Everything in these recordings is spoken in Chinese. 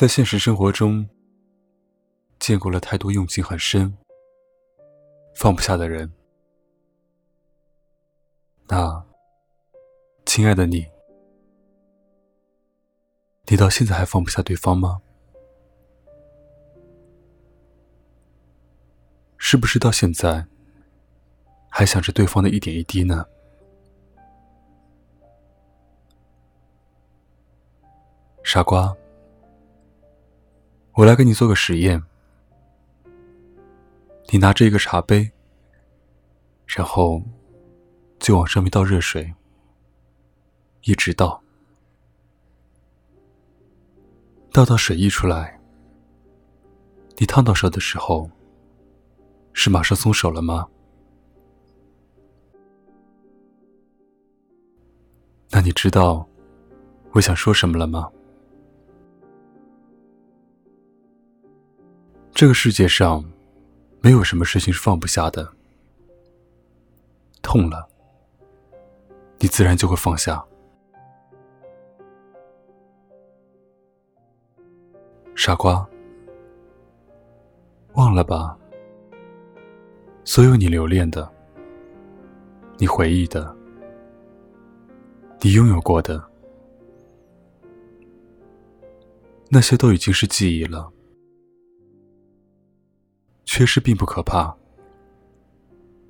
在现实生活中，见过了太多用情很深、放不下的人。那，亲爱的你，你到现在还放不下对方吗？是不是到现在还想着对方的一点一滴呢？傻瓜，我来给你做个实验。你拿着一个茶杯，然后就往上面倒热水，一直倒，倒到水溢出来。你烫到手的时候，是马上松手了吗？那你知道我想说什么了吗？这个世界上，没有什么事情是放不下的。痛了，你自然就会放下。傻瓜，忘了吧。所有你留恋的、你回忆的、你拥有过的，那些都已经是记忆了。缺失并不可怕，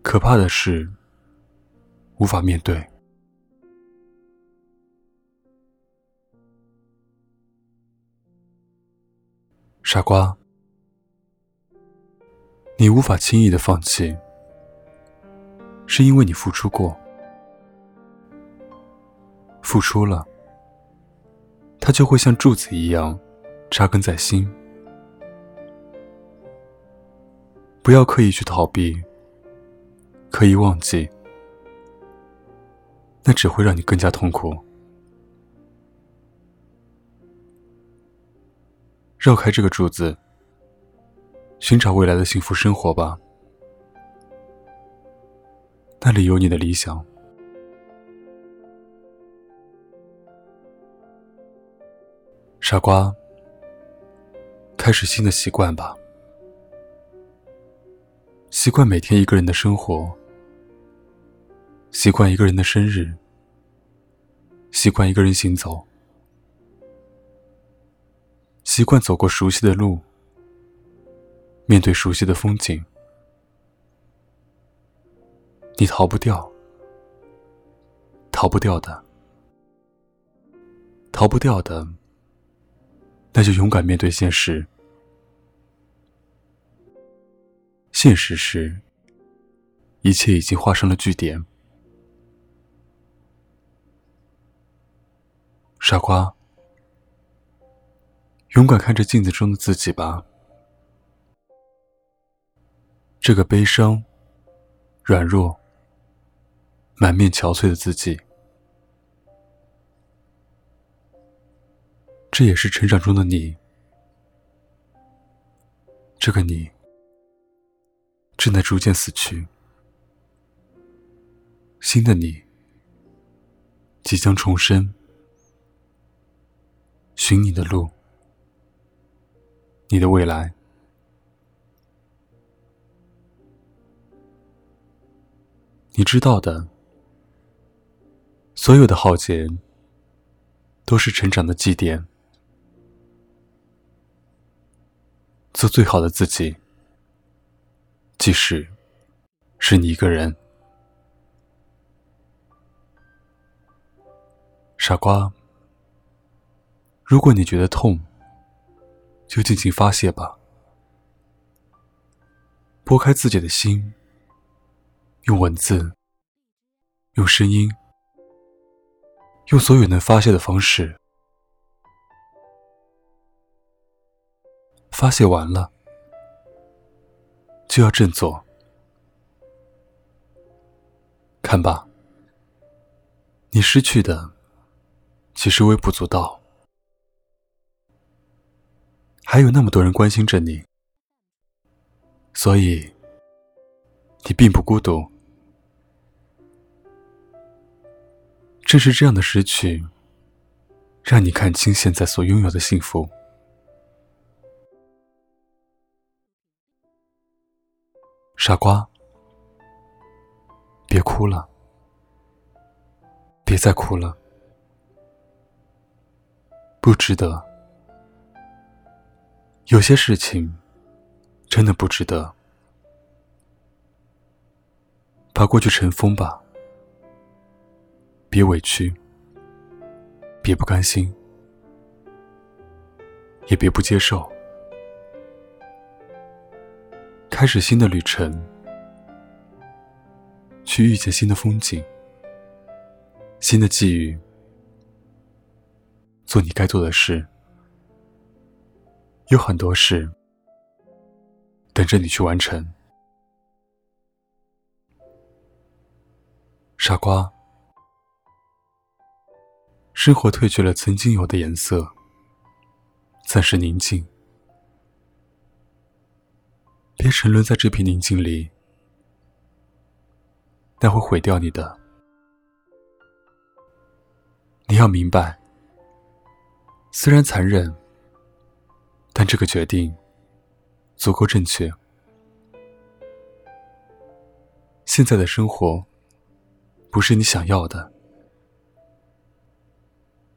可怕的是无法面对。傻瓜，你无法轻易的放弃，是因为你付出过，付出了，它就会像柱子一样扎根在心。不要刻意去逃避，刻意忘记，那只会让你更加痛苦。绕开这个柱子，寻找未来的幸福生活吧。那里有你的理想，傻瓜，开始新的习惯吧。习惯每天一个人的生活，习惯一个人的生日，习惯一个人行走，习惯走过熟悉的路，面对熟悉的风景。你逃不掉，逃不掉的，逃不掉的，那就勇敢面对现实。现实是，一切已经画上了句点。傻瓜，勇敢看着镜子中的自己吧。这个悲伤、软弱、满面憔悴的自己，这也是成长中的你。这个你。正在逐渐死去，新的你即将重生，寻你的路，你的未来。你知道的，所有的浩劫都是成长的祭奠，做最好的自己。即使是你一个人，傻瓜。如果你觉得痛，就尽情发泄吧，拨开自己的心，用文字，用声音，用所有能发泄的方式，发泄完了。就要振作，看吧，你失去的其实微不足道，还有那么多人关心着你，所以你并不孤独。正是这样的失去，让你看清现在所拥有的幸福。傻瓜，别哭了，别再哭了，不值得。有些事情真的不值得。把过去尘封吧，别委屈，别不甘心，也别不接受。开始新的旅程，去遇见新的风景、新的际遇，做你该做的事。有很多事等着你去完成。傻瓜，生活褪去了曾经有的颜色，暂时宁静。别沉沦在这片宁静里，那会毁掉你的。你要明白，虽然残忍，但这个决定足够正确。现在的生活。不是你想要的。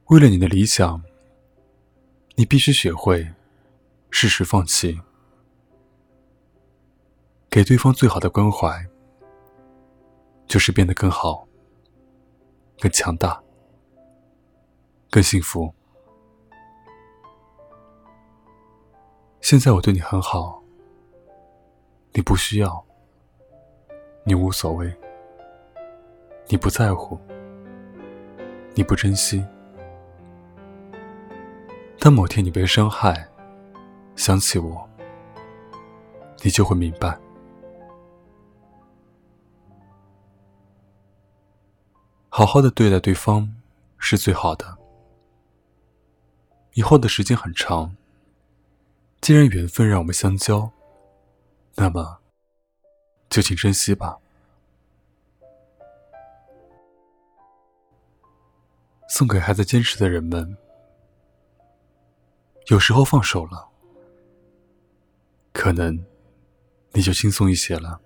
为了你的理想，你必须学会适时放弃，给对方最好的关怀，就是变得更好、更强大、更幸福。现在我对你很好，你不需要，你无所谓。你不在乎，你不珍惜。当某天你被伤害，想起我，你就会明白，好好的对待对方是最好的。以后的时间很长，既然缘分让我们相交，那么就请珍惜吧。送给还在坚持的人们，有时候放手了，可能你就轻松一些了。